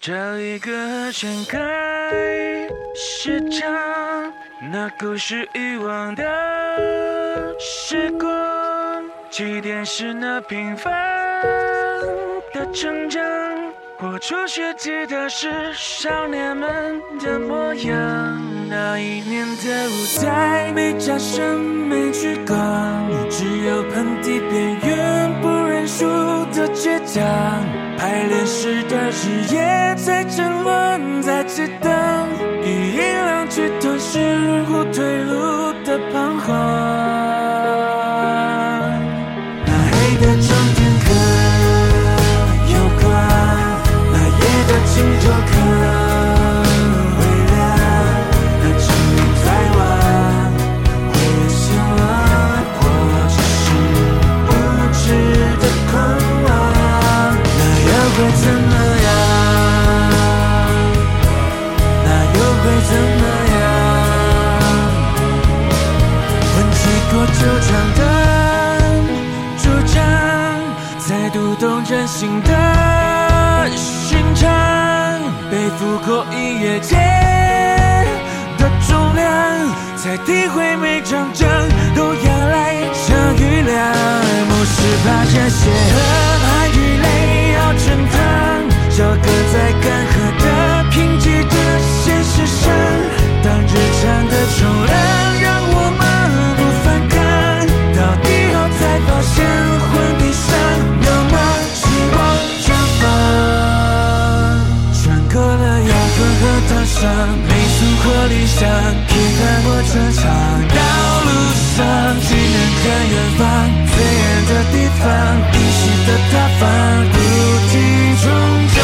找一个敞开时场，那故事遗忘的时光，起点是那平凡的成长。我初学吉他时，少年们的模样。那一年的舞台，没掌声，没聚光，只有盆地边缘倔强。排练时的日夜在争论，在激荡，以音量去吞噬无退路的彷徨。那黑的终点会怎么样？那又会怎么样？混迹过球场的主张，才读懂人心的寻常，背负过一夜间的重量，才体会每场仗都要来场雨量。不是怕这些上，没诉或理想，批判或成长，道路上只能看远方，最远的地方，依稀的他方，不停冲撞。